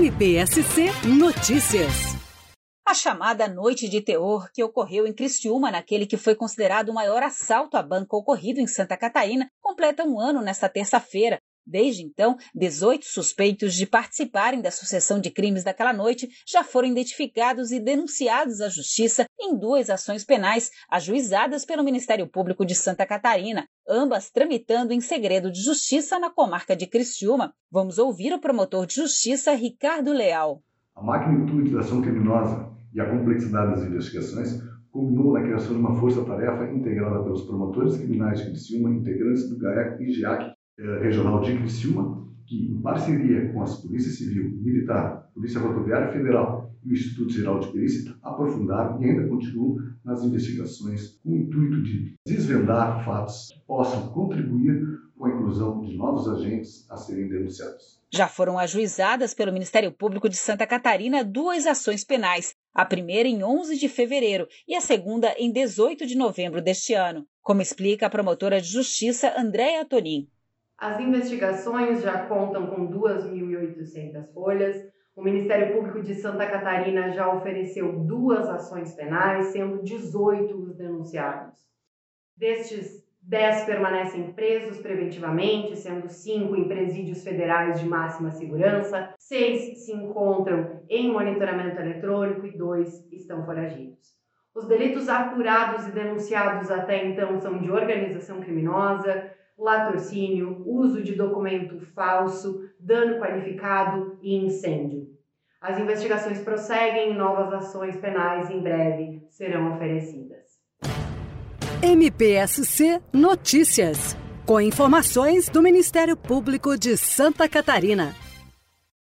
MPSC Notícias. A chamada Noite de Terror, que ocorreu em Criciúma, naquele que foi considerado o maior assalto à banca ocorrido em Santa Catarina, completa um ano nesta terça-feira. Desde então, 18 suspeitos de participarem da sucessão de crimes daquela noite já foram identificados e denunciados à Justiça em duas ações penais ajuizadas pelo Ministério Público de Santa Catarina, ambas tramitando em segredo de justiça na comarca de Criciúma. Vamos ouvir o promotor de justiça Ricardo Leal. A magnitude da ação criminosa e a complexidade das investigações culminou na criação de uma força-tarefa integrada pelos promotores criminais de Criciúma, integrantes do GAEC e GIAC Regional de Criciúma, que, em parceria com as Polícia Civil, Militar, Polícia Rodoviária Federal e o Instituto Geral de Perícia, aprofundaram e ainda continuam nas investigações com o intuito de desvendar fatos que possam contribuir com a inclusão de novos agentes a serem denunciados. Já foram ajuizadas pelo Ministério Público de Santa Catarina duas ações penais, a primeira em 11 de fevereiro e a segunda em 18 de novembro deste ano, como explica a promotora de justiça Andréa Tonin. As investigações já contam com 2.800 folhas. O Ministério Público de Santa Catarina já ofereceu duas ações penais, sendo 18 os denunciados. Destes, 10 permanecem presos preventivamente, sendo 5 em presídios federais de máxima segurança, 6 se encontram em monitoramento eletrônico e 2 estão foragidos. Os delitos apurados e denunciados até então são de organização criminosa, latrocínio, uso de documento falso, dano qualificado e incêndio. As investigações prosseguem e novas ações penais em breve serão oferecidas. MPSC Notícias. Com informações do Ministério Público de Santa Catarina.